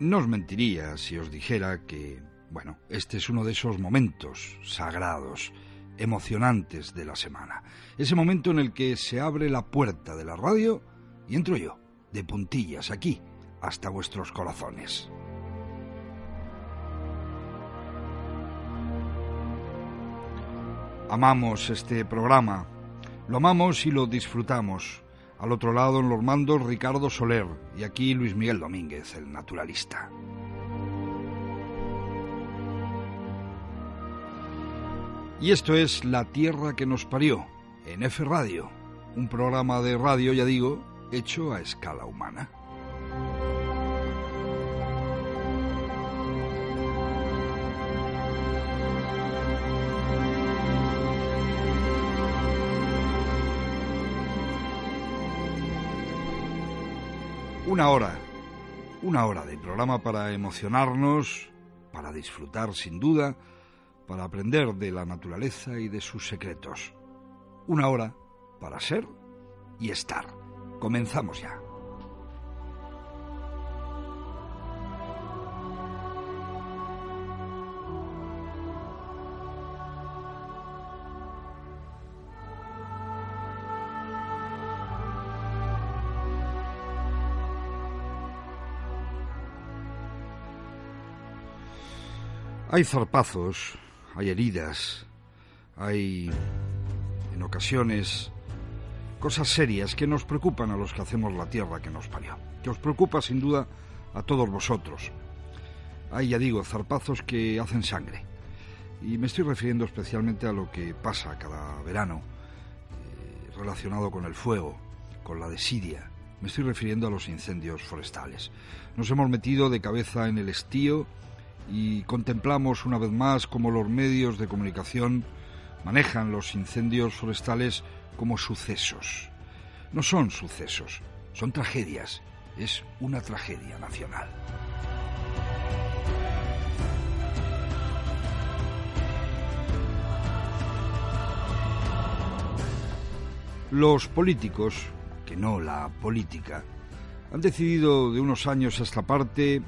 No os mentiría si os dijera que, bueno, este es uno de esos momentos sagrados, emocionantes de la semana. Ese momento en el que se abre la puerta de la radio y entro yo, de puntillas, aquí, hasta vuestros corazones. Amamos este programa, lo amamos y lo disfrutamos. Al otro lado, en los mandos, Ricardo Soler y aquí Luis Miguel Domínguez, el naturalista. Y esto es La Tierra que nos parió, en F Radio, un programa de radio, ya digo, hecho a escala humana. Una hora, una hora de programa para emocionarnos, para disfrutar sin duda, para aprender de la naturaleza y de sus secretos. Una hora para ser y estar. Comenzamos ya. Hay zarpazos, hay heridas, hay en ocasiones cosas serias que nos preocupan a los que hacemos la tierra que nos parió, que os preocupa sin duda a todos vosotros. Hay, ya digo, zarpazos que hacen sangre. Y me estoy refiriendo especialmente a lo que pasa cada verano eh, relacionado con el fuego, con la desidia. Me estoy refiriendo a los incendios forestales. Nos hemos metido de cabeza en el estío y contemplamos una vez más cómo los medios de comunicación manejan los incendios forestales como sucesos. No son sucesos, son tragedias. Es una tragedia nacional. Los políticos, que no la política, han decidido de unos años a esta parte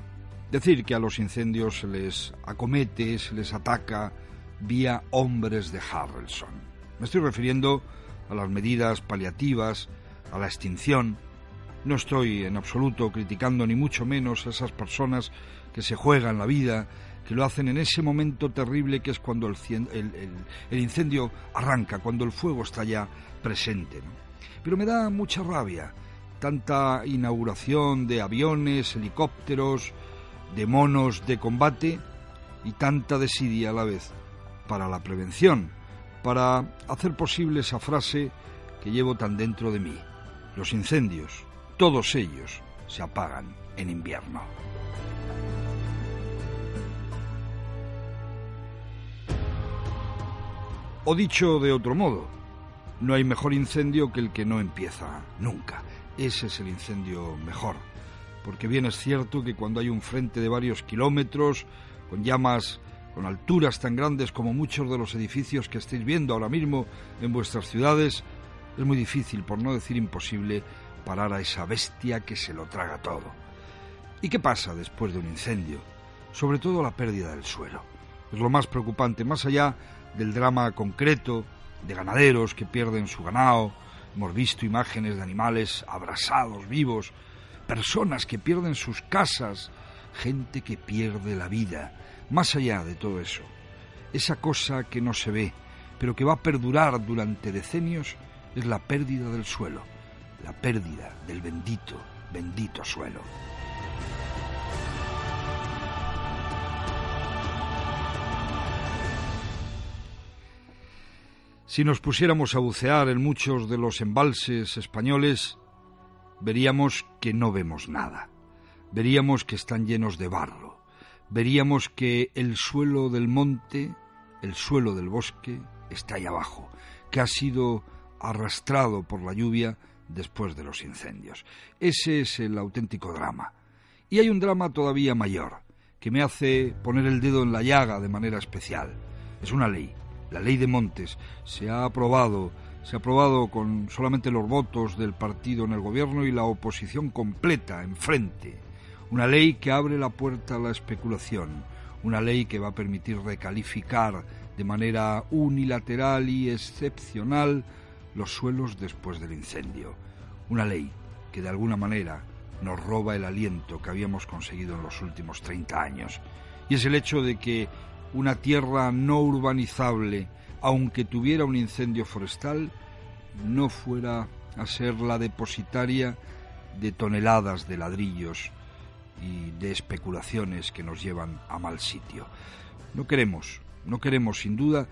Decir que a los incendios se les acomete, se les ataca vía hombres de Harrelson. Me estoy refiriendo a las medidas paliativas, a la extinción. No estoy en absoluto criticando ni mucho menos a esas personas que se juegan la vida, que lo hacen en ese momento terrible que es cuando el, incendio arranca, cuando el fuego está ya presente. Pero me da mucha rabia tanta inauguración de aviones, helicópteros, de monos de combate y tanta desidia a la vez para la prevención, para hacer posible esa frase que llevo tan dentro de mí. Los incendios, todos ellos, se apagan en invierno. O dicho de otro modo, no hay mejor incendio que el que no empieza nunca. Ese es el incendio mejor porque bien es cierto que cuando hay un frente de varios kilómetros, con llamas con alturas tan grandes como muchos de los edificios que estáis viendo ahora mismo en vuestras ciudades, es muy difícil, por no decir imposible, parar a esa bestia que se lo traga todo. ¿Y qué pasa después de un incendio? Sobre todo la pérdida del suelo. Es lo más preocupante, más allá del drama concreto de ganaderos que pierden su ganado. Hemos visto imágenes de animales abrasados, vivos, personas que pierden sus casas, gente que pierde la vida. Más allá de todo eso, esa cosa que no se ve, pero que va a perdurar durante decenios, es la pérdida del suelo, la pérdida del bendito, bendito suelo. Si nos pusiéramos a bucear en muchos de los embalses españoles, veríamos que no vemos nada. Veríamos que están llenos de barro. Veríamos que el suelo del monte, el suelo del bosque, está ahí abajo, que ha sido arrastrado por la lluvia después de los incendios. Ese es el auténtico drama. Y hay un drama todavía mayor, que me hace poner el dedo en la llaga de manera especial. Es una ley, la ley de montes. Se ha aprobado se ha aprobado con solamente los votos del partido en el gobierno y la oposición completa enfrente. una ley que abre la puerta a la especulación, una ley que va a permitir recalificar de manera unilateral y excepcional los suelos después del incendio, una ley que de alguna manera nos roba el aliento que habíamos conseguido en los últimos 30 años, y es el hecho de que una tierra no urbanizable, aunque tuviera un incendio forestal, no fuera a ser la depositaria de toneladas de ladrillos y de especulaciones que nos llevan a mal sitio. No queremos, no queremos sin duda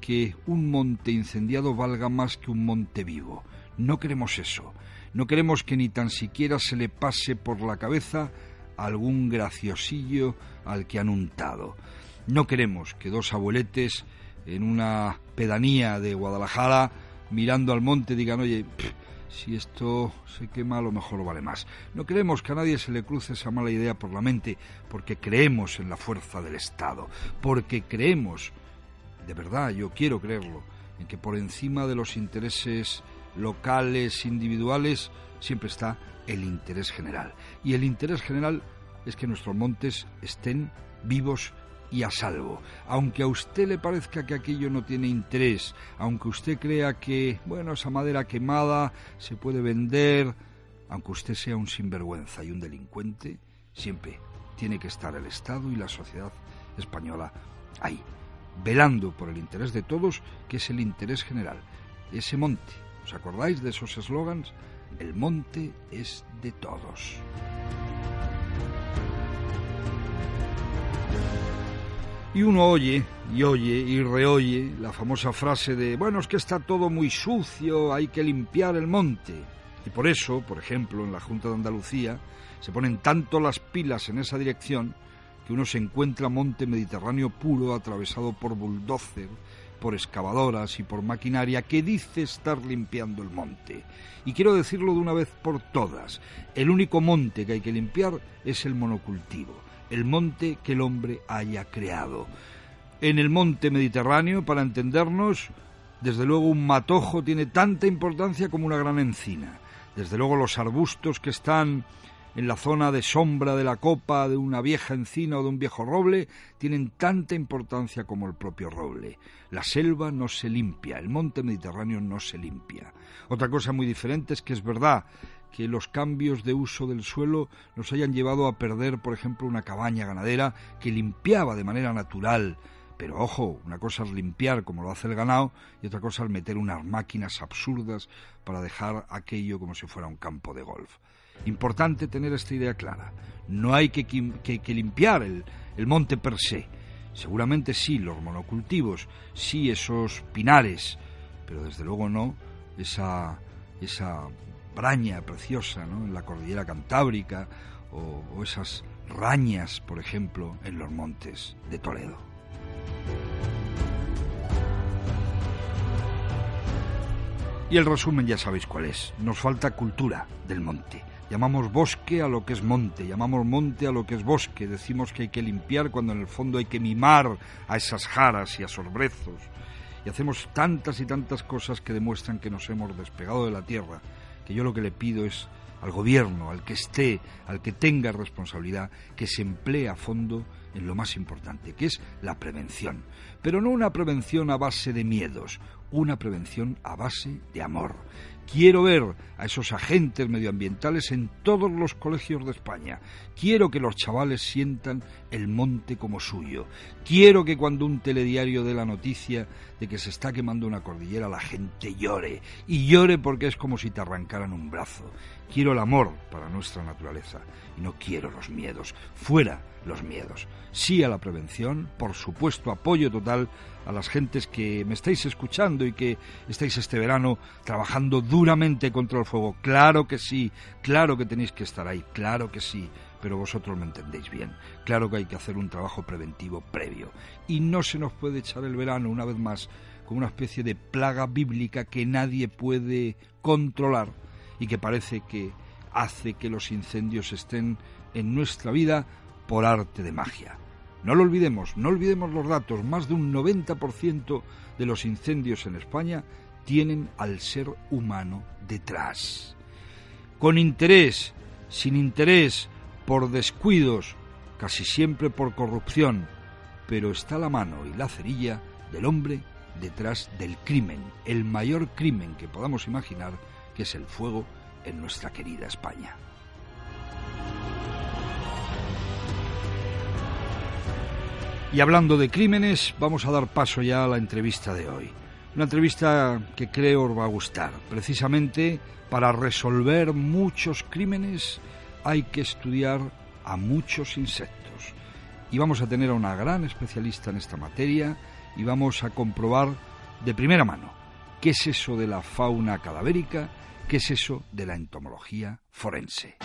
que un monte incendiado valga más que un monte vivo. No queremos eso. No queremos que ni tan siquiera se le pase por la cabeza algún graciosillo al que han untado. No queremos que dos abueletes en una pedanía de Guadalajara mirando al monte digan, oye, si esto se quema a lo mejor vale más. No queremos que a nadie se le cruce esa mala idea por la mente porque creemos en la fuerza del Estado, porque creemos, de verdad, yo quiero creerlo, en que por encima de los intereses locales, individuales, siempre está el interés general. Y el interés general es que nuestros montes estén vivos y a salvo. Aunque a usted le parezca que aquello no tiene interés, aunque usted crea que, bueno, esa madera quemada se puede vender, aunque usted sea un sinvergüenza y un delincuente, siempre tiene que estar el Estado y la sociedad española ahí, velando por el interés de todos, que es el interés general. Ese monte, ¿os acordáis de esos eslogans? El monte es de todos. Y uno oye y oye y reoye la famosa frase de, bueno, es que está todo muy sucio, hay que limpiar el monte. Y por eso, por ejemplo, en la Junta de Andalucía se ponen tanto las pilas en esa dirección que uno se encuentra monte mediterráneo puro atravesado por bulldozer, por excavadoras y por maquinaria que dice estar limpiando el monte. Y quiero decirlo de una vez por todas, el único monte que hay que limpiar es el monocultivo el monte que el hombre haya creado. En el monte Mediterráneo, para entendernos, desde luego un matojo tiene tanta importancia como una gran encina. Desde luego los arbustos que están en la zona de sombra de la copa de una vieja encina o de un viejo roble tienen tanta importancia como el propio roble. La selva no se limpia, el monte Mediterráneo no se limpia. Otra cosa muy diferente es que es verdad que los cambios de uso del suelo nos hayan llevado a perder, por ejemplo, una cabaña ganadera que limpiaba de manera natural. Pero ojo, una cosa es limpiar como lo hace el ganado y otra cosa es meter unas máquinas absurdas para dejar aquello como si fuera un campo de golf. Importante tener esta idea clara. No hay que, que, limpiar el, el monte per se. Seguramente sí, los monocultivos, sí esos pinares, pero desde luego no esa, esa braña preciosa ¿no? en la cordillera cantábrica o, esas rañas, por ejemplo, en los montes de Toledo. Y el resumen ya sabéis cuál es. Nos falta cultura del monte. Llamamos bosque a lo que es monte, llamamos monte a lo que es bosque. Decimos que hay que limpiar cuando en el fondo hay que mimar a esas jaras y a sorbrezos. Y hacemos tantas y tantas cosas que demuestran que nos hemos despegado de la tierra que yo lo que le pido es al gobierno, al que esté, al que tenga responsabilidad, que se emplee a fondo en lo más importante, que es la prevención. Pero no una prevención a base de miedos, una prevención a base de amor. Quiero ver a esos agentes medioambientales en todos los colegios de España. Quiero que los chavales sientan el monte como suyo. Quiero que cuando un telediario dé la noticia de que se está quemando una cordillera la gente llore. Y llore porque es como si te arrancaran un brazo. Quiero el amor para nuestra naturaleza y no quiero los miedos. Fuera los miedos. Sí a la prevención, por supuesto apoyo total a las gentes que me estáis escuchando y que estáis este verano trabajando duramente contra el fuego. Claro que sí, claro que tenéis que estar ahí, claro que sí, pero vosotros me entendéis bien. Claro que hay que hacer un trabajo preventivo previo. Y no se nos puede echar el verano, una vez más, como una especie de plaga bíblica que nadie puede controlar y que parece que hace que los incendios estén en nuestra vida por arte de magia. No lo olvidemos, no olvidemos los datos. Más de un 90% de los incendios en España tienen al ser humano detrás. Con interés, sin interés por descuidos, casi siempre por corrupción, pero está la mano y la cerilla del hombre detrás del crimen, el mayor crimen que podamos imaginar, que es el fuego en nuestra querida España. Y hablando de crímenes, vamos a dar paso ya a la entrevista de hoy. Una entrevista que creo os va a gustar. Precisamente para resolver muchos crímenes hay que estudiar a muchos insectos. Y vamos a tener a una gran especialista en esta materia y vamos a comprobar de primera mano qué es eso de la fauna cadavérica, qué es eso de la entomología forense.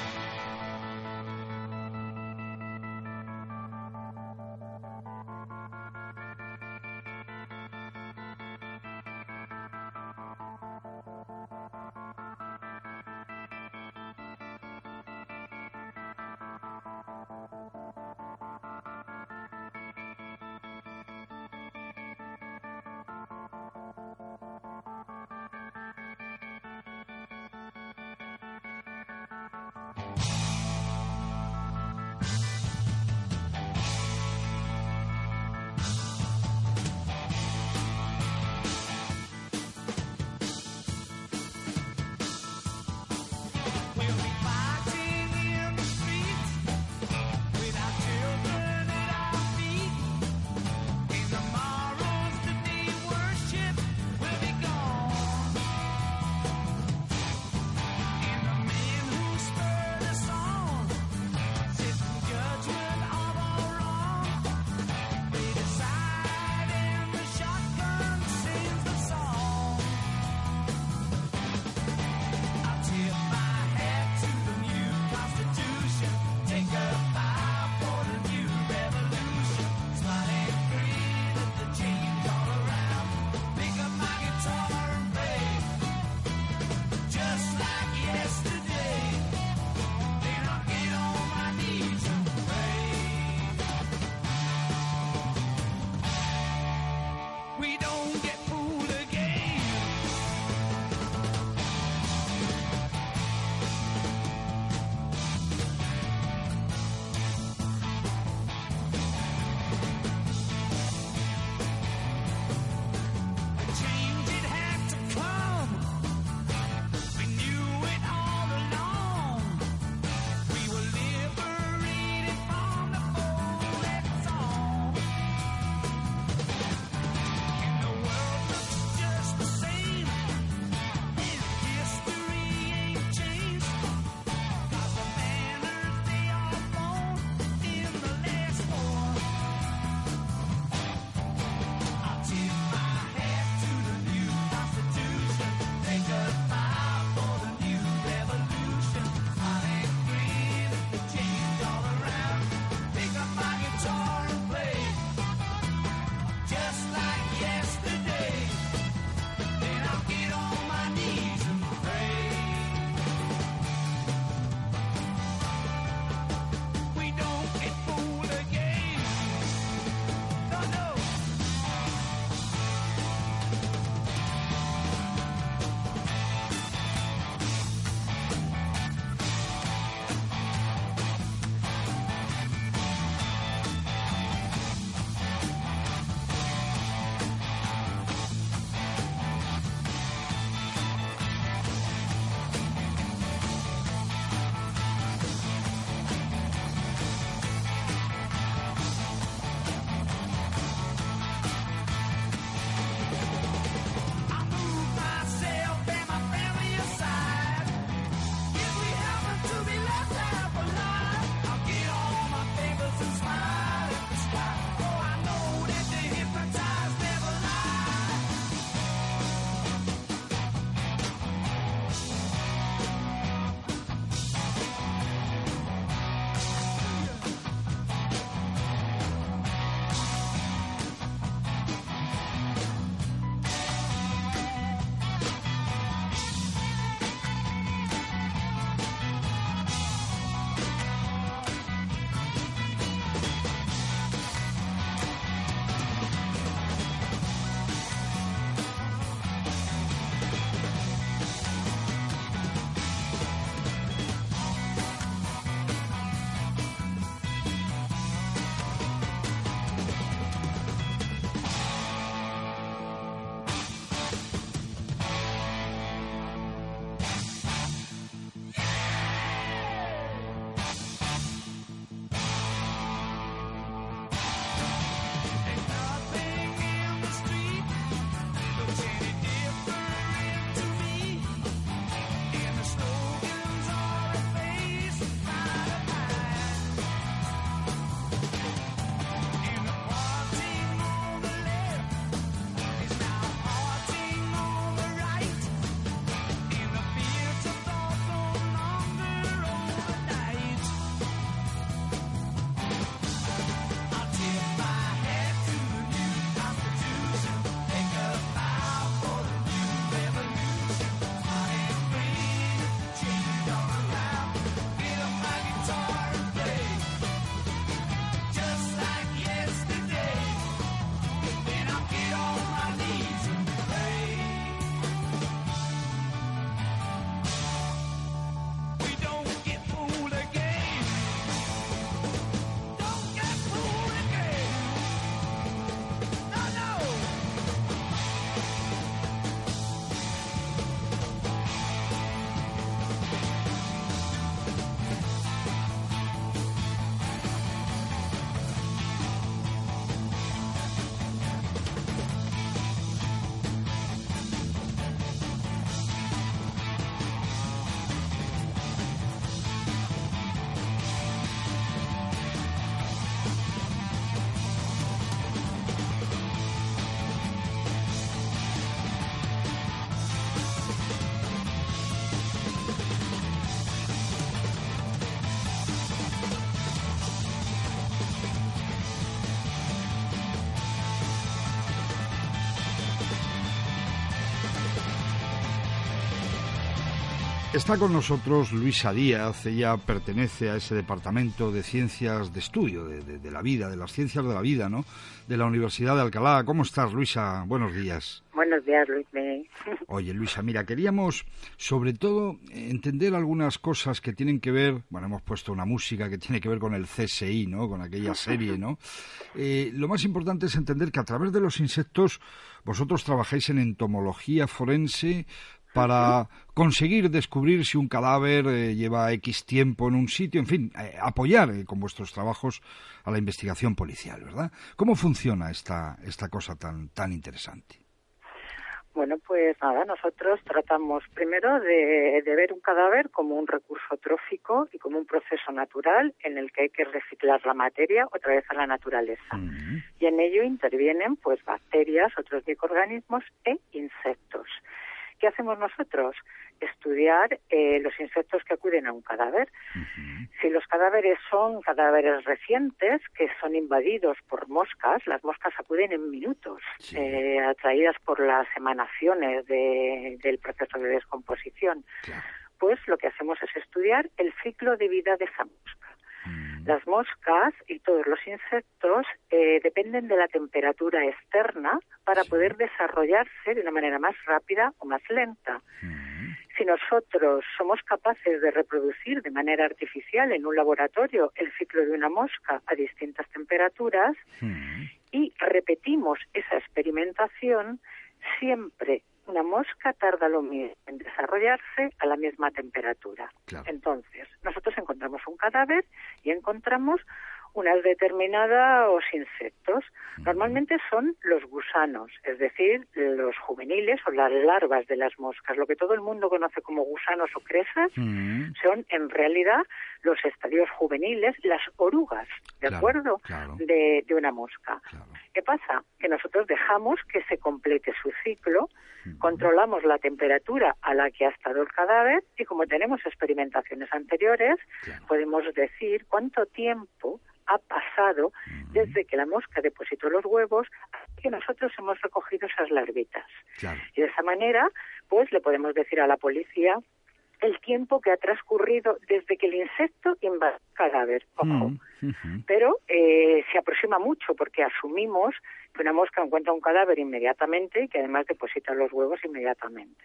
Está con nosotros Luisa Díaz, ella pertenece a ese departamento de ciencias de estudio, de, la vida, de las ciencias de la vida, ¿no? De la Universidad de Alcalá. ¿Cómo estás, Luisa? Buenos días. Buenos días, Luis. Oye, Luisa, mira, queríamos sobre todo entender algunas cosas que tienen que ver, bueno, hemos puesto una música que tiene que ver con el CSI, ¿no? Con aquella serie, ¿no? Eh, lo más importante es entender que a través de los insectos vosotros trabajáis en entomología forense, para conseguir descubrir si un cadáver eh, lleva X tiempo en un sitio, en fin, eh, apoyar eh, con vuestros trabajos a la investigación policial, ¿verdad? ¿Cómo funciona esta, esta cosa tan, tan interesante? Bueno, pues nada, nosotros tratamos primero de, ver un cadáver como un recurso trófico y como un proceso natural en el que hay que reciclar la materia otra vez a la naturaleza. Y en ello intervienen pues bacterias, otros microorganismos e insectos. ¿Qué hacemos nosotros? Estudiar eh, los insectos que acuden a un cadáver. Si los cadáveres son cadáveres recientes que son invadidos por moscas, las moscas acuden en minutos, eh, atraídas por las emanaciones del proceso de descomposición. Pues lo que hacemos es estudiar el ciclo de vida de esa mosca. Las moscas y todos los insectos eh, dependen de la temperatura externa para poder desarrollarse de una manera más rápida o más lenta. Si nosotros somos capaces de reproducir de manera artificial en un laboratorio el ciclo de una mosca a distintas temperaturas y repetimos esa experimentación, siempre una mosca tarda lo mismo en desarrollarse a la misma temperatura. Entonces, nosotros encontramos un cadáver y encontramos unas determinados insectos. Normalmente son los gusanos, es decir, los juveniles o las larvas de las moscas. Lo que todo el mundo conoce como gusanos o cresas son en realidad los estadios juveniles, las orugas, ¿de acuerdo? De, de, una mosca. ¿Qué pasa? Que nosotros dejamos que se complete su ciclo, controlamos la temperatura a la que ha estado el cadáver y como tenemos experimentaciones anteriores, podemos decir cuánto tiempo ha pasado desde que la mosca depositó los huevos hasta que nosotros hemos recogido esas larvitas. Y de esa manera, pues le podemos decir a la policía el tiempo que ha transcurrido desde que el insecto invade el cadáver. Ojo. Pero eh, se aproxima mucho porque asumimos que una mosca encuentra un cadáver inmediatamente y que además deposita los huevos inmediatamente.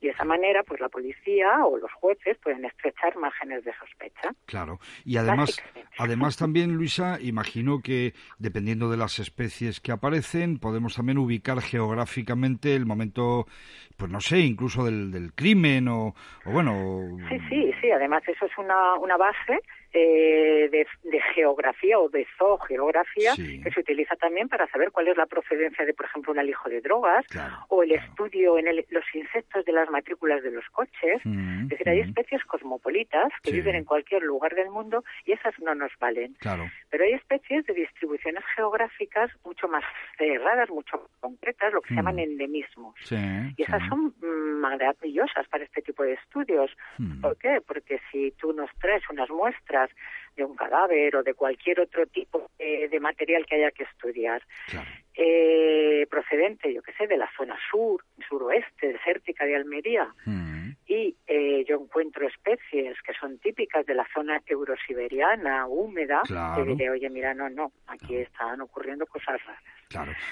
Y de esa manera, pues la policía o los jueces pueden estrechar márgenes de sospecha. Claro. Y además, además también, Luisa, imagino que dependiendo de las especies que aparecen, podemos también ubicar geográficamente el momento, pues no sé, incluso del, del crimen o, o bueno. Sí, sí, sí. Además, eso es una, una base eh, de, geografía o de zoogeografía que se utiliza también para saber cuál es la procedencia de, por ejemplo, un alijo de drogas o el estudio en los insectos de las matrículas de los coches. Mm, es decir, hay mm. especies cosmopolitas que viven en cualquier lugar del mundo y esas no nos valen. Pero hay especies de distribuciones geográficas mucho más cerradas, mucho más concretas, lo que se llaman mm. endemismos. y esas son maravillosas para este tipo de estudios. ¿Por qué? Porque si tú nos traes unas muestras de un cadáver o de cualquier otro tipo de, material que haya que estudiar. Eh, procedente, yo que sé, de la zona sur, suroeste, desértica de Almería, mm. y eh, yo encuentro especies que son típicas de la zona eurosiberiana, húmeda, claro. diré, oye, mira, no, no, aquí están ocurriendo cosas raras.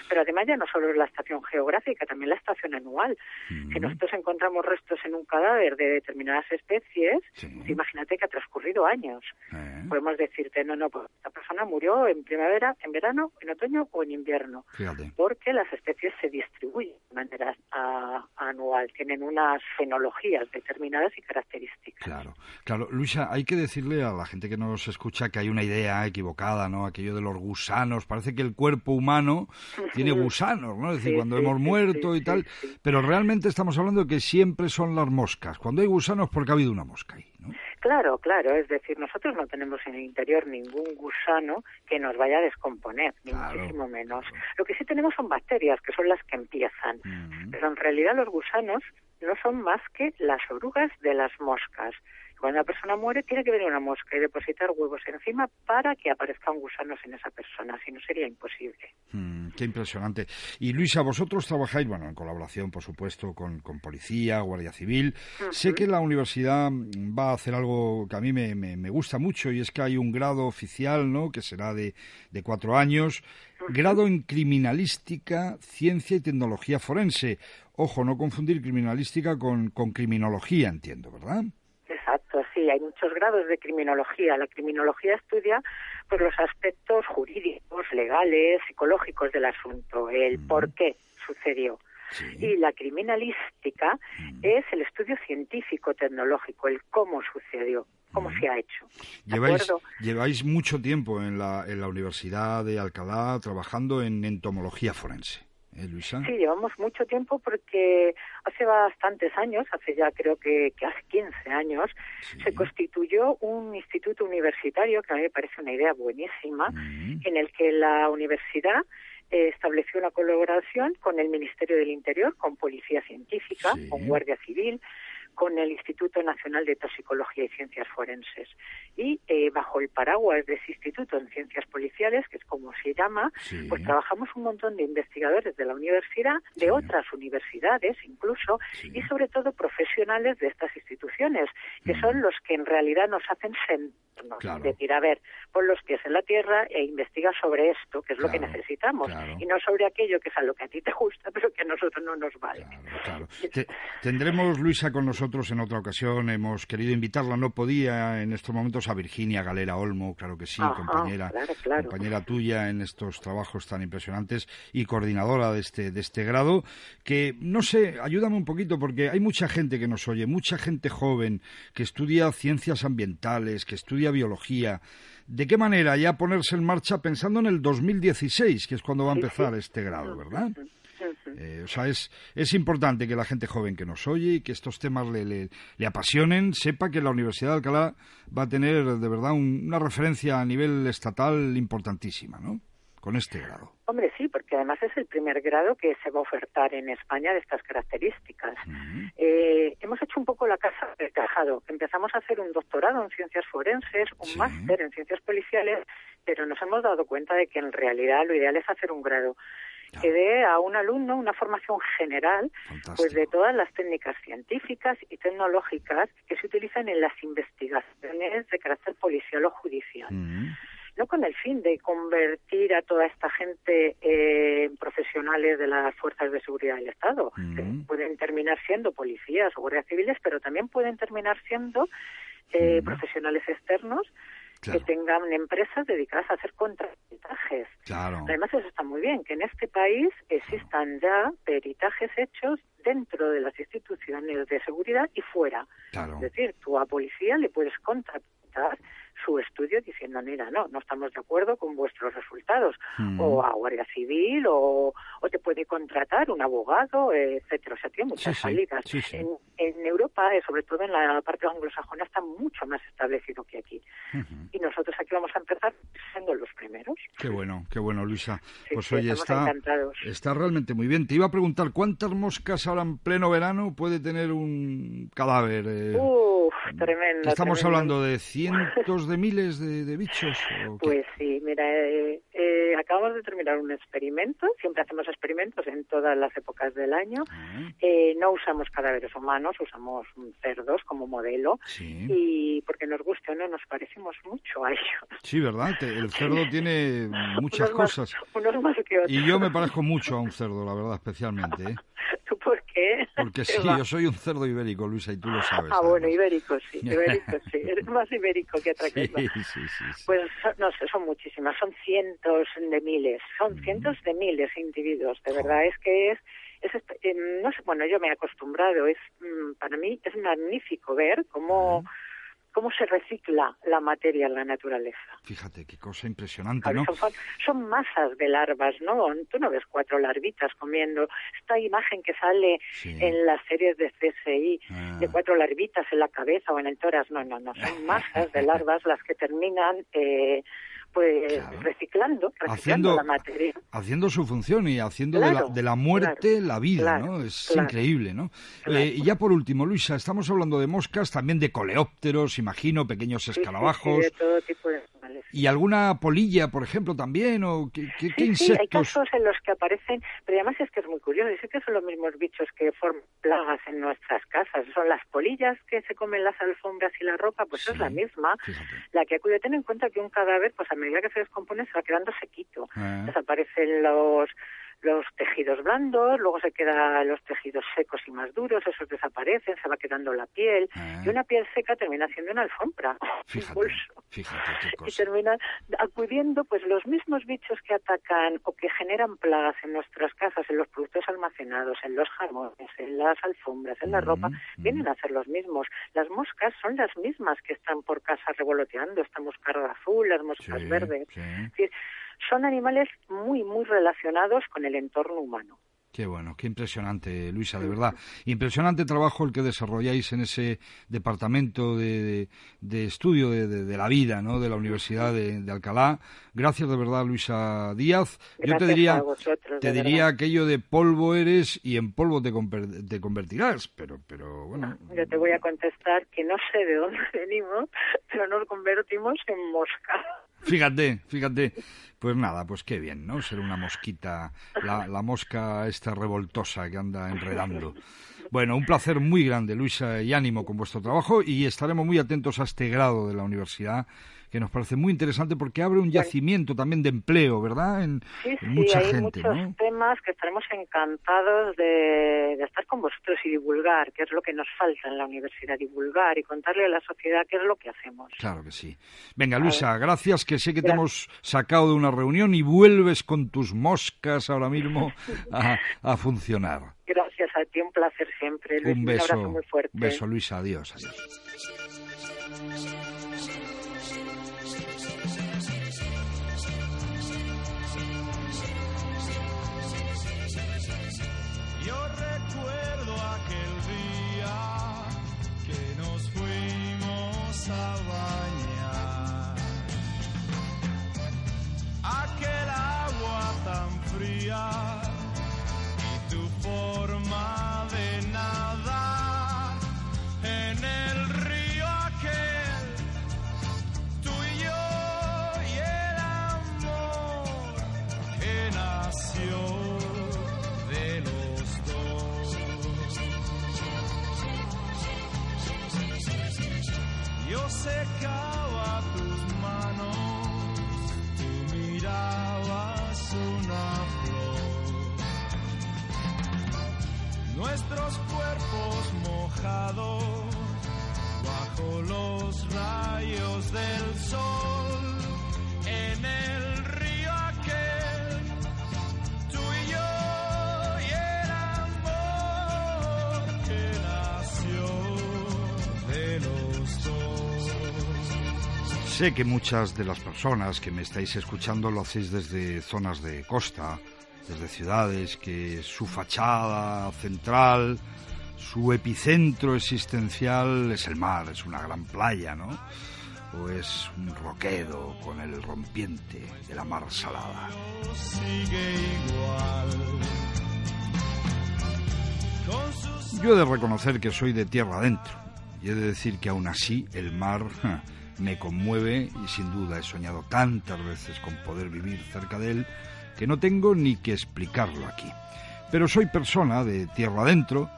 Pero además ya no solo es la estación geográfica, también la estación anual. Si nosotros encontramos restos en un cadáver de determinadas especies, imagínate que ha transcurrido años. Eh. Podemos decirte, no, no, pues esta persona murió en primavera, en verano, en otoño o en invierno. Porque las especies se distribuyen de manera anual, tienen unas fenologías determinadas y características. Claro, claro. Luisa, hay que decirle a la gente que nos escucha que hay una idea equivocada, ¿no? Aquello de los gusanos. Parece que el cuerpo humano tiene gusanos, ¿no? Es decir, cuando hemos muerto y tal, pero realmente estamos hablando de que siempre son las moscas. Cuando hay gusanos, porque ha habido una mosca ahí, ¿no? Claro, claro, es decir, nosotros no tenemos en el interior ningún gusano que nos vaya a descomponer, ni muchísimo menos. Lo que sí tenemos son bacterias, que son las que empiezan. Pero en realidad los gusanos no son más que las orugas de las moscas. Cuando una persona muere, tiene que venir una mosca y depositar huevos encima para que aparezcan gusanos en esa persona, si no sería imposible. Mm, qué impresionante. Y Luisa, vosotros trabajáis, bueno, en colaboración, por supuesto, con, policía, Guardia Civil. Sé que la universidad va a hacer algo que a mí me, gusta mucho y es que hay un grado oficial, ¿no?, que será de, cuatro años, grado en criminalística, ciencia y tecnología forense. Ojo, no confundir criminalística con, con criminología, entiendo, ¿verdad? Exacto, sí, hay muchos grados de criminología. La criminología estudia pues, los aspectos jurídicos, legales, psicológicos del asunto, el por qué sucedió. Y la criminalística es el estudio científico, tecnológico, el cómo sucedió, cómo se ha hecho. Lleváis, lleváis, mucho tiempo en la, en la Universidad de Alcalá trabajando en entomología forense. ¿Eh, sí, llevamos mucho tiempo porque hace bastantes años, hace ya creo que, hace 15 años, se constituyó un instituto universitario que a mí me parece una idea buenísima, mm. en el que la universidad eh, estableció una colaboración con el Ministerio del Interior, con Policía Científica, con Guardia Civil, con el Instituto Nacional de Toxicología y Ciencias Forenses. Y eh, bajo el paraguas de ese instituto en ciencias policiales, que es como se llama, pues trabajamos un montón de investigadores de la universidad, de otras universidades incluso, y sobre todo profesionales de estas instituciones, que son mm. los que en realidad nos hacen sentirnos, decir, a ver, pon los pies en la tierra e investiga sobre esto, que es lo que necesitamos, y no sobre aquello que es a lo que a ti te gusta, pero que a nosotros no nos vale. tendremos, Luisa, con nosotros nosotros en otra ocasión hemos querido invitarla, no podía en estos momentos a Virginia Galera Olmo, claro que sí, compañera, compañera tuya en estos trabajos tan impresionantes y coordinadora de este, de este grado, que no sé, ayúdame un poquito porque hay mucha gente que nos oye, mucha gente joven que estudia ciencias ambientales, que estudia biología. ¿De qué manera ya ponerse en marcha pensando en el 2016, que es cuando va a empezar este grado, verdad? Eh, o sea, es, es importante que la gente joven que nos oye y que estos temas le, le, apasionen sepa que la Universidad de Alcalá va a tener de verdad una referencia a nivel estatal importantísima, ¿no? Con este grado. Hombre, sí, porque además es el primer grado que se va a ofertar en España de estas características. Eh, hemos hecho un poco la casa del cajado. Empezamos a hacer un doctorado en ciencias forenses, un máster en ciencias policiales, pero nos hemos dado cuenta de que en realidad lo ideal es hacer un grado que dé a un alumno una formación general pues de todas las técnicas científicas y tecnológicas que se utilizan en las investigaciones de carácter policial o judicial. Mm. No con el fin de convertir a toda esta gente en profesionales de las fuerzas de seguridad del Estado. Mm. pueden terminar siendo policías o guardias civiles, pero también pueden terminar siendo eh, profesionales externos que tengan empresas dedicadas a hacer contraperitajes. Además, eso está muy bien, que en este país existan ya peritajes hechos dentro de las instituciones de seguridad y fuera. Es decir, tú a policía le puedes contratar su estudio diciendo, mira, no, no estamos de acuerdo con vuestros resultados, mm. o a Guardia Civil, o, o, te puede contratar un abogado, etcétera. O sea, tiene muchas salidas. en, en, Europa, eh, sobre todo en la parte anglosajona, está mucho más establecido que aquí. Y nosotros aquí vamos a empezar siendo los primeros. Qué bueno, qué bueno, Luisa. pues oye, está, está realmente muy bien. Te iba a preguntar, ¿cuántas moscas ahora en pleno verano puede tener un cadáver? Eh? Uf, tremendo. Estamos hablando de cientos de miles de, bichos? Pues sí, mira, eh, eh, acabamos de terminar un experimento, siempre hacemos experimentos en todas las épocas del año, ah. eh, no usamos cadáveres humanos, usamos cerdos como modelo, y porque nos guste o no, nos parecemos mucho a ellos. Sí, ¿verdad? El cerdo tiene muchas cosas. Y yo me parezco mucho a un cerdo, la verdad, especialmente. ¿eh? ¿Tú por qué? Porque sí, yo soy un cerdo ibérico, Luisa, y tú lo sabes. Ah, bueno, ibérico, sí, ibérico, sí. Eres más ibérico que otra cosa. Sí, sí, sí, Pues no sé, son muchísimas, son cientos de miles, son mm. cientos de miles de individuos, de verdad, es que es es, eh, no sé, bueno, yo me he acostumbrado, es mm, para mí es magnífico ver cómo cómo se recicla la materia en la naturaleza. Fíjate, qué cosa impresionante, ¿no? Son, masas de larvas, ¿no? Tú no ves cuatro larvitas comiendo. Esta imagen que sale en las series de CSI, de ah. cuatro larvitas en la cabeza o en el toras, no, no, no. Son masas de larvas las que terminan... Eh, pues reciclando, reciclando la materia. Haciendo su función y haciendo de, la, muerte la vida, ¿no? Es increíble, ¿no? Eh, y ya por último, Luisa, estamos hablando de moscas, también de coleópteros, imagino, pequeños escarabajos. de todo tipo de ¿Y alguna polilla, por ejemplo, también? ¿O qué, qué, sí, insectos? Sí, hay casos en los que aparecen, pero además es que es muy curioso, es que son los mismos bichos que forman plagas en nuestras casas. Son las polillas que se comen las alfombras y la ropa, pues es la misma. La que acude, ten en cuenta que un cadáver, pues a medida que se descompone, se va quedando sequito. Ah. Desaparecen los los tejidos blandos, luego se quedan los tejidos secos y más duros, esos desaparecen, se va quedando la piel, y ah. una piel seca termina siendo una alfombra, fíjate, Fíjate Y termina acudiendo pues los mismos bichos que atacan o que generan plagas en nuestras casas, en los productos almacenados, en los jamones, en las alfombras, en la ropa, vienen a ser los mismos. Las moscas son las mismas que están por casa revoloteando, esta mosca azul, las moscas verdes son animales muy, muy relacionados con el entorno humano. Qué bueno, qué impresionante, Luisa, de verdad. Impresionante trabajo el que desarrolláis en ese departamento de, estudio de, la vida, ¿no? De la Universidad de, Alcalá. Gracias de verdad, Luisa Díaz. Yo te diría, te diría aquello de polvo eres y en polvo te, te convertirás, pero, pero bueno. Yo te voy a contestar que no sé de dónde venimos, pero nos convertimos en mosca. Fíjate, fíjate. Pues nada, pues qué bien, ¿no? Ser una mosquita, la, la mosca esta revoltosa que anda enredando. Bueno, un placer muy grande, Luisa, y ánimo con vuestro trabajo y estaremos muy atentos a este grado de la universidad que nos parece muy interesante porque abre un yacimiento también de empleo, ¿verdad? En, sí, sí, mucha hay gente, muchos temas que estaremos encantados de, estar con vosotros y divulgar, qué es lo que nos falta en la universidad, divulgar y contarle a la sociedad qué es lo que hacemos. Claro que sí. Venga, Luisa, gracias, que sé que te hemos sacado de una reunión y vuelves con tus moscas ahora mismo a, funcionar. Gracias a ti, un placer siempre. un beso, un abrazo muy fuerte. beso, Luisa, adiós. adiós. Secaba Sé que muchas de las personas que me estáis escuchando lo hacéis desde zonas de costa, desde ciudades, que su fachada central, su epicentro existencial es el mar, es una gran playa, ¿no? O es un roquedo con el rompiente de la mar salada. Yo he de reconocer que soy de tierra adentro y he de decir que aún así el mar me conmueve y sin duda he soñado tantas veces con poder vivir cerca de él que no tengo ni que explicarlo aquí. Pero soy persona de tierra adentro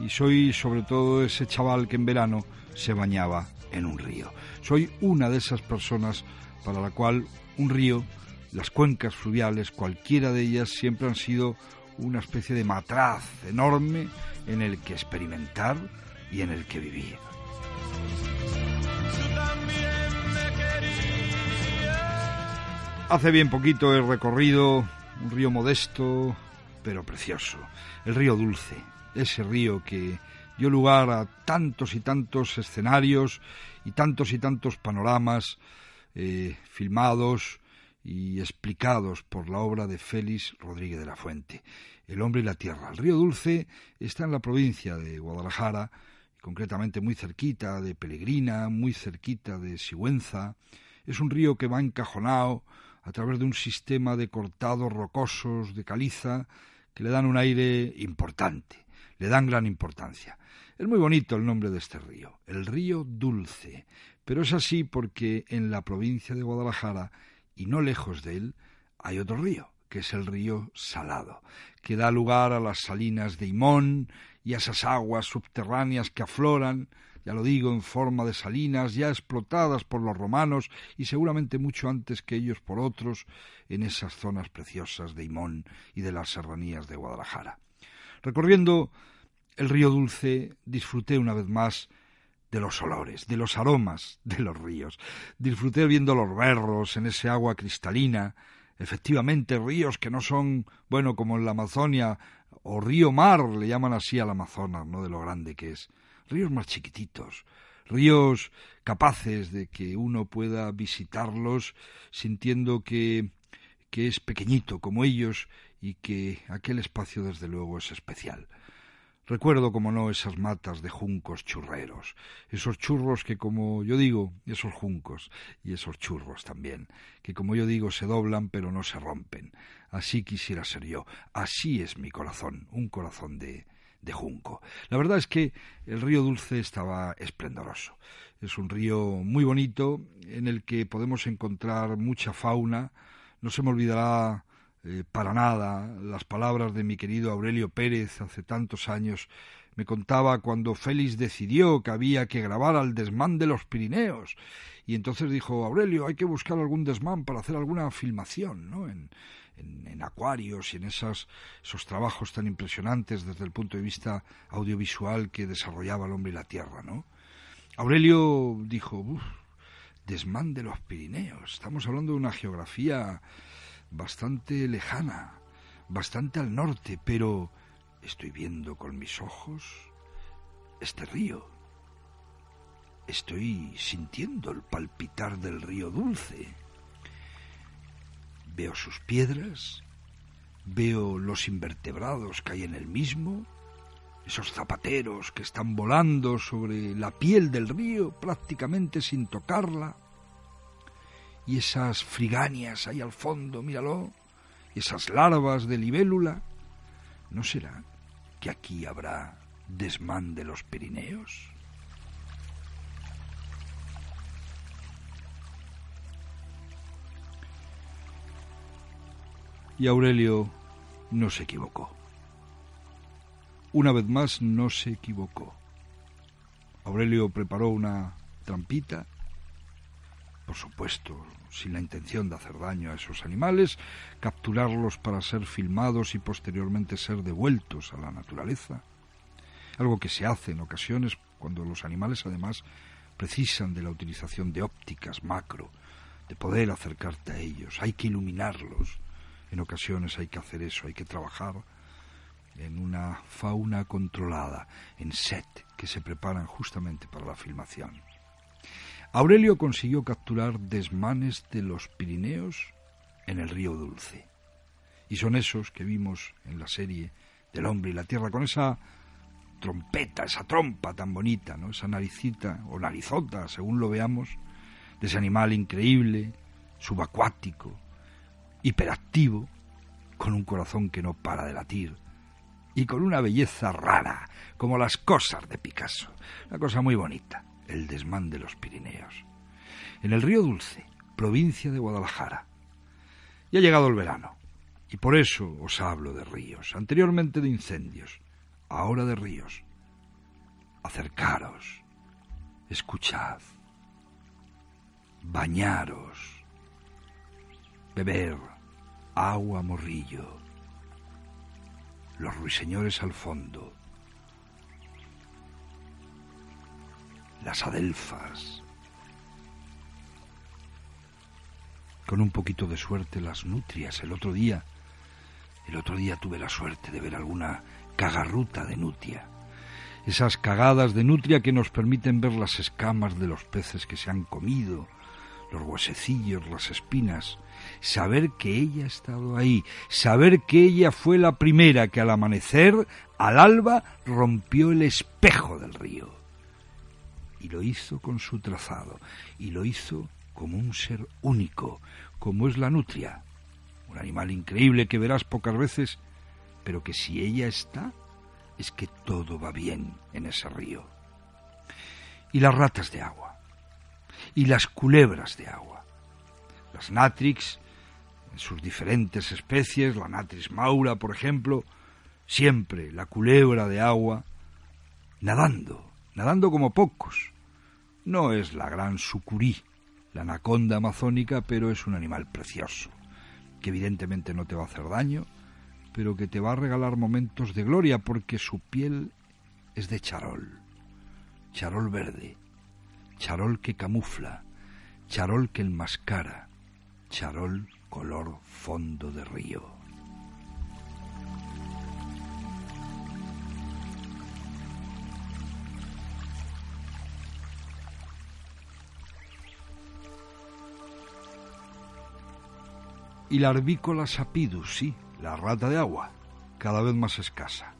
y soy sobre todo ese chaval que en verano se bañaba en un río. Soy una de esas personas para la cual un río, las cuencas fluviales, cualquiera de ellas, siempre han sido una especie de matraz enorme en el que experimentar y en el que vivir. Hace bien poquito he recorrido un río modesto, pero precioso, el río Dulce, ese río que dio lugar a tantos y tantos escenarios y tantos y tantos panoramas eh, filmados y explicados por la obra de Félix Rodríguez de la Fuente, El hombre y la tierra. El río Dulce está en la provincia de Guadalajara, concretamente muy cerquita de Pelegrina, muy cerquita de Sigüenza, Es un río que va encajonado a través de un sistema de cortados rocosos de caliza que le dan un aire importante, le dan gran importancia. Es muy bonito el nombre de este río, el río Dulce, pero es así porque en la provincia de Guadalajara, y no lejos de él, hay otro río, que es el río Salado, que da lugar a las salinas de Imón y a esas aguas subterráneas que afloran ya lo digo, en forma de salinas, ya explotadas por los romanos y seguramente mucho antes que ellos por otros, en esas zonas preciosas de Imón y de las serranías de Guadalajara. Recorriendo el río Dulce, disfruté una vez más de los olores, de los aromas de los ríos. Disfruté viendo los berros en ese agua cristalina, efectivamente ríos que no son, bueno, como en la Amazonia, o río mar, le llaman así al Amazonas, no de lo grande que es ríos más chiquititos, ríos capaces de que uno pueda visitarlos sintiendo que, que es pequeñito como ellos y que aquel espacio desde luego es especial. Recuerdo, como no, esas matas de juncos churreros, esos churros que, como yo digo, esos juncos y esos churros también, que, como yo digo, se doblan pero no se rompen. Así quisiera ser yo, así es mi corazón, un corazón de, de Junco. La verdad es que el río Dulce estaba esplendoroso. Es un río muy bonito en el que podemos encontrar mucha fauna. No se me olvidará eh, para nada las palabras de mi querido Aurelio Pérez hace tantos años. Me contaba cuando Félix decidió que había que grabar al desmán de los Pirineos. Y entonces dijo, Aurelio, hay que buscar algún desmán para hacer alguna filmación, ¿no? En, en, acuarios y en esos trabajos tan impresionantes desde el punto de vista audiovisual que desarrollaba el hombre y la tierra, ¿no? Aurelio dijo, Uf, desmán de los Pirineos, estamos hablando de una geografía bastante lejana, bastante al norte, pero estoy viendo con mis ojos este río. Estoy sintiendo el palpitar del río dulce Veo sus piedras, veo los invertebrados que hay en el mismo, esos zapateros que están volando sobre la piel del río prácticamente sin tocarla, y esas friganias ahí al fondo, míralo, esas larvas de libélula. ¿No será que aquí habrá desmán de los Pirineos? Y Aurelio no se equivocó. Una vez más no se equivocó. Aurelio preparó una trampita, por supuesto, sin la intención de hacer daño a esos animales, capturarlos para ser filmados y posteriormente ser devueltos a la naturaleza. Algo que se hace en ocasiones cuando los animales además precisan de la utilización de ópticas macro, de poder acercarte a ellos, hay que iluminarlos, en ocasiones hay que hacer eso, hay que trabajar en una fauna controlada, en set, que se preparan justamente para la filmación. Aurelio consiguió capturar desmanes de los Pirineos en el río Dulce. Y son esos que vimos en la serie del hombre y la tierra, con esa trompeta, esa trompa tan bonita, ¿no? esa naricita o narizota, según lo veamos, de ese animal increíble, subacuático, hiperactivo, con un corazón que no para de latir y con una belleza rara, como las cosas de Picasso. Una cosa muy bonita, el desmán de los Pirineos. En el río Dulce, provincia de Guadalajara. Y ha llegado el verano, y por eso os hablo de ríos, anteriormente de incendios, ahora de ríos. Acercaros, escuchad, bañaros, beber, agua morrillo, los ruiseñores al fondo, las adelfas, con un poquito de suerte las nutrias. El otro día, el otro día tuve la suerte de ver alguna cagarruta de nutria. Esas cagadas de nutria que nos permiten ver las escamas de los peces que se han comido, los huesecillos, las espinas, saber que ella ha estado ahí, saber que ella fue la primera que al amanecer, al alba, rompió el espejo del río. Y lo hizo con su trazado, y lo hizo como un ser único, como es la nutria, un animal increíble que verás pocas veces, pero que si ella está, es que todo va bien en ese río. Y las ratas de agua, y las culebras de agua, las natrix, sus diferentes especies, la natrix maura, por ejemplo, siempre la culebra de agua, nadando, nadando como pocos. No es la gran sucurí, la anaconda amazónica, pero es un animal precioso, que evidentemente no te va a hacer daño, pero que te va a regalar momentos de gloria porque su piel es de charol, charol verde, charol que camufla, charol que enmascara, charol color fondo de río. y la arbícola sapidus, sí, la rata de agua, cada vez más escasa.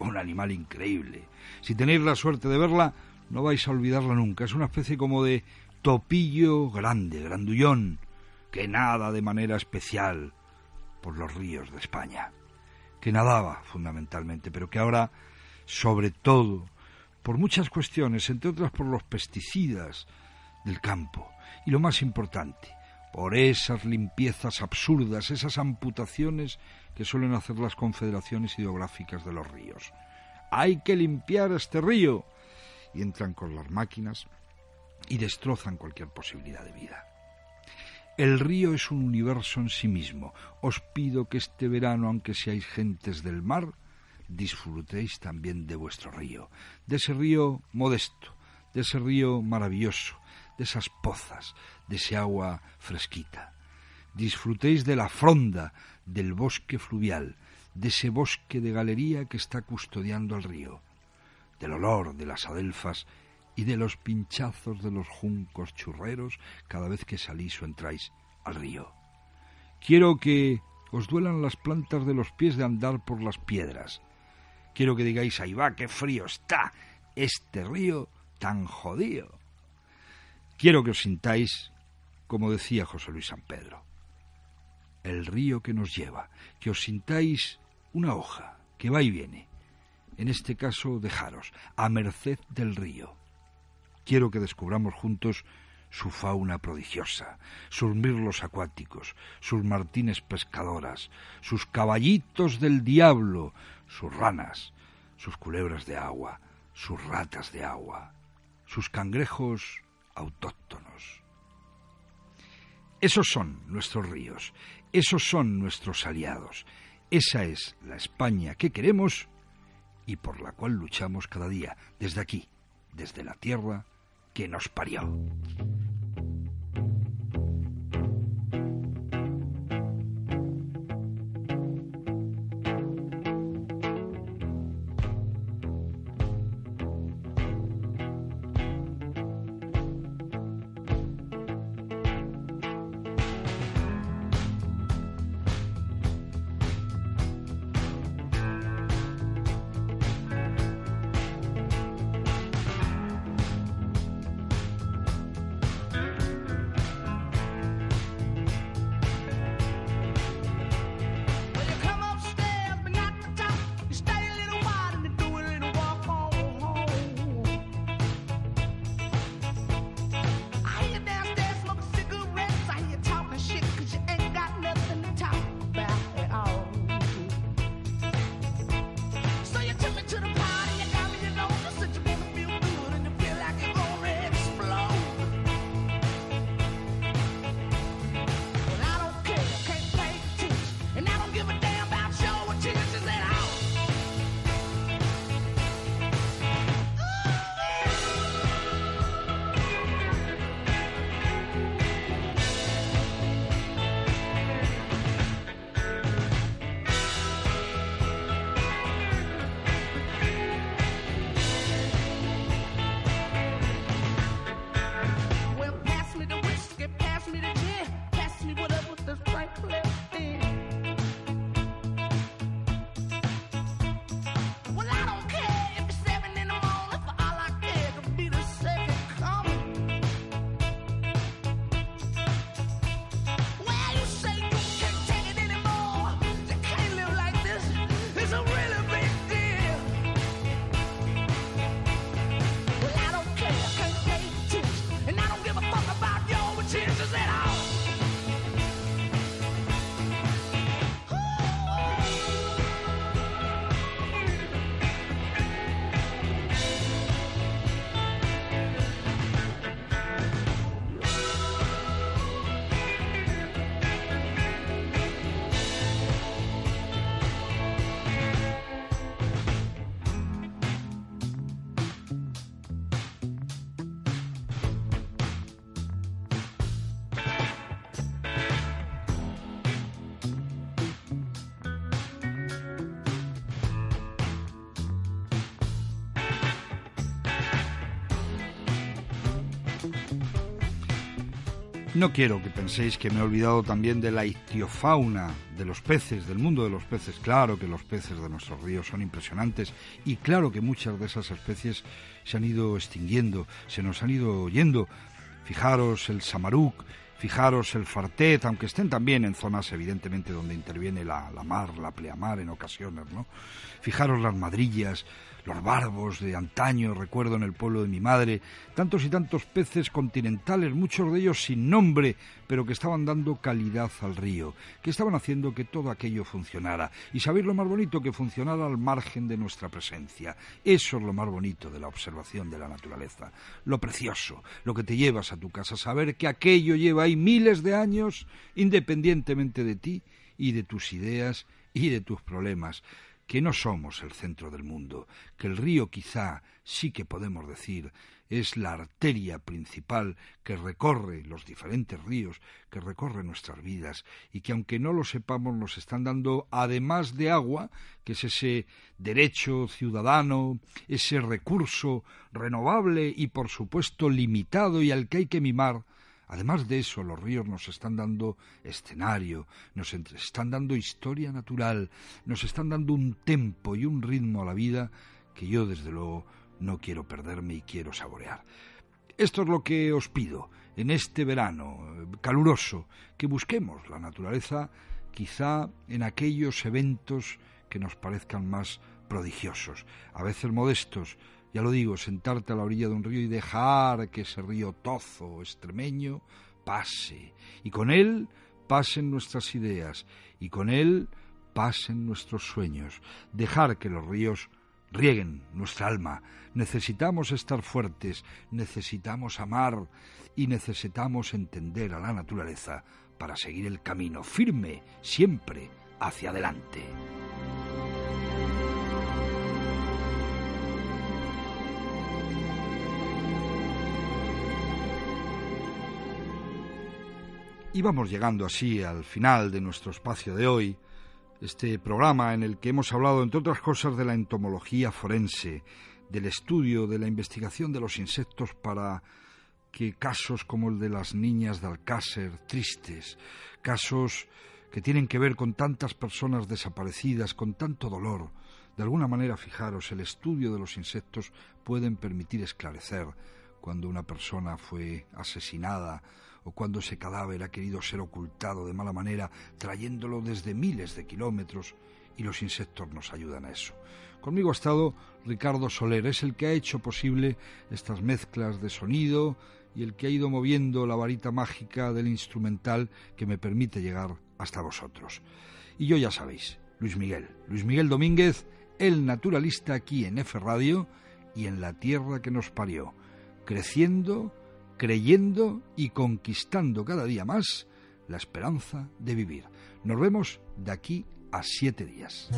Un animal increíble. Si tenéis la suerte de verla, no vais a olvidarla nunca. Es una especie como de topillo grande, grandullón, que nada de manera especial por los ríos de España, que nadaba fundamentalmente, pero que ahora, sobre todo, por muchas cuestiones, entre otras por los pesticidas del campo, y lo más importante, por esas limpiezas absurdas, esas amputaciones que suelen hacer las confederaciones hidrográficas de los ríos. Hay que limpiar este río. Y entran con las máquinas y destrozan cualquier posibilidad de vida. El río es un universo en sí mismo. Os pido que este verano, aunque seáis gentes del mar, disfrutéis también de vuestro río, de ese río modesto, de ese río maravilloso, de esas pozas, de ese agua fresquita. Disfrutéis de la fronda, del bosque fluvial, de ese bosque de galería que está custodiando el río, del olor de las adelfas y de los pinchazos de los juncos churreros cada vez que salís o entráis al río. Quiero que os duelan las plantas de los pies de andar por las piedras. Quiero que digáis, ahí va, qué frío está este río tan jodido. Quiero que os sintáis, como decía José Luis San Pedro, el río que nos lleva, que os sintáis una hoja que va y viene. En este caso, dejaros, a merced del río. Quiero que descubramos juntos su fauna prodigiosa, sus mirlos acuáticos, sus martines pescadoras, sus caballitos del diablo, sus ranas, sus culebras de agua, sus ratas de agua, sus cangrejos autóctonos. Esos son nuestros ríos, esos son nuestros aliados, esa es la España que queremos y por la cual luchamos cada día, desde aquí, desde la tierra que nos parió. No quiero que penséis que me he olvidado también de la ictiofauna, de los peces, del mundo de los peces. Claro que los peces de nuestros ríos son impresionantes y claro que muchas de esas especies se han ido extinguiendo, se nos han ido yendo. Fijaros el samaruc, fijaros el fartet, aunque estén también en zonas evidentemente donde interviene la, la mar, la pleamar en ocasiones, ¿no? Fijaros las madrillas, los barbos de antaño, recuerdo en el pueblo de mi madre, tantos y tantos peces continentales, muchos de ellos sin nombre, pero que estaban dando calidad al río, que estaban haciendo que todo aquello funcionara. Y sabéis lo más bonito, que funcionara al margen de nuestra presencia. Eso es lo más bonito de la observación de la naturaleza, lo precioso, lo que te llevas a tu casa, saber que aquello lleva ahí miles de años, independientemente de ti y de tus ideas y de tus problemas que no somos el centro del mundo, que el río quizá sí que podemos decir es la arteria principal que recorre los diferentes ríos, que recorre nuestras vidas y que aunque no lo sepamos nos están dando, además de agua, que es ese derecho ciudadano, ese recurso renovable y por supuesto limitado y al que hay que mimar, Además de eso, los ríos nos están dando escenario, nos están dando historia natural, nos están dando un tempo y un ritmo a la vida que yo desde luego no quiero perderme y quiero saborear. Esto es lo que os pido en este verano eh, caluroso, que busquemos la naturaleza quizá en aquellos eventos que nos parezcan más prodigiosos, a veces modestos, ya lo digo, sentarte a la orilla de un río y dejar que ese río tozo, extremeño, pase. Y con él pasen nuestras ideas y con él pasen nuestros sueños. Dejar que los ríos rieguen nuestra alma. Necesitamos estar fuertes, necesitamos amar y necesitamos entender a la naturaleza para seguir el camino firme siempre hacia adelante. Y vamos llegando así al final de nuestro espacio de hoy, este programa en el que hemos hablado, entre otras cosas, de la entomología forense, del estudio, de la investigación de los insectos para que casos como el de las niñas de Alcácer, tristes, casos que tienen que ver con tantas personas desaparecidas, con tanto dolor, de alguna manera, fijaros, el estudio de los insectos pueden permitir esclarecer cuando una persona fue asesinada o cuando ese cadáver ha querido ser ocultado de mala manera, trayéndolo desde miles de kilómetros, y los insectos nos ayudan a eso. Conmigo ha estado Ricardo Soler, es el que ha hecho posible estas mezclas de sonido y el que ha ido moviendo la varita mágica del instrumental que me permite llegar hasta vosotros. Y yo ya sabéis, Luis Miguel, Luis Miguel Domínguez, el naturalista aquí en F Radio y en la tierra que nos parió, creciendo creyendo y conquistando cada día más la esperanza de vivir. Nos vemos de aquí a siete días.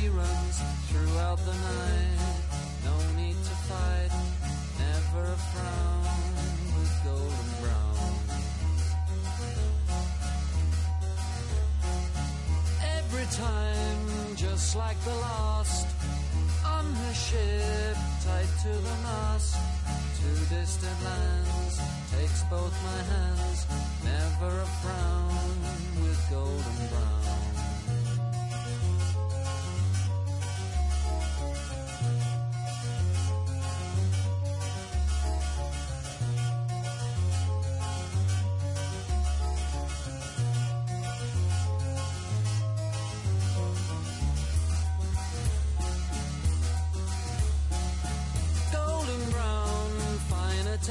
he runs throughout the night. No need to fight, never a frown with golden brown. Every time, just like the last, on the ship, tied to the mast, to distant lands, takes both my hands, never a frown with golden brown.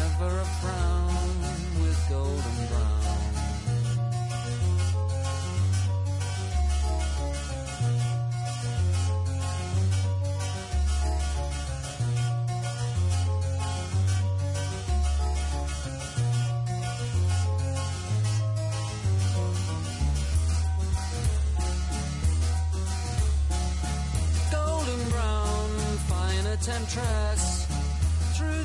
never a frown with golden brown. golden brown, fine a temptress.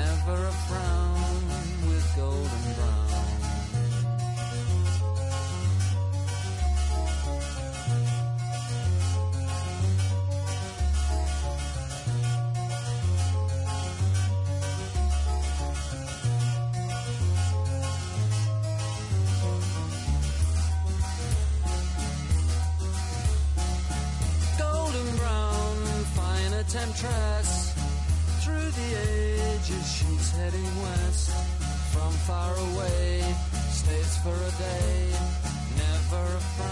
never a frown with golden brown golden brown, fine a temptress. town far away, stays for a day, never a friend.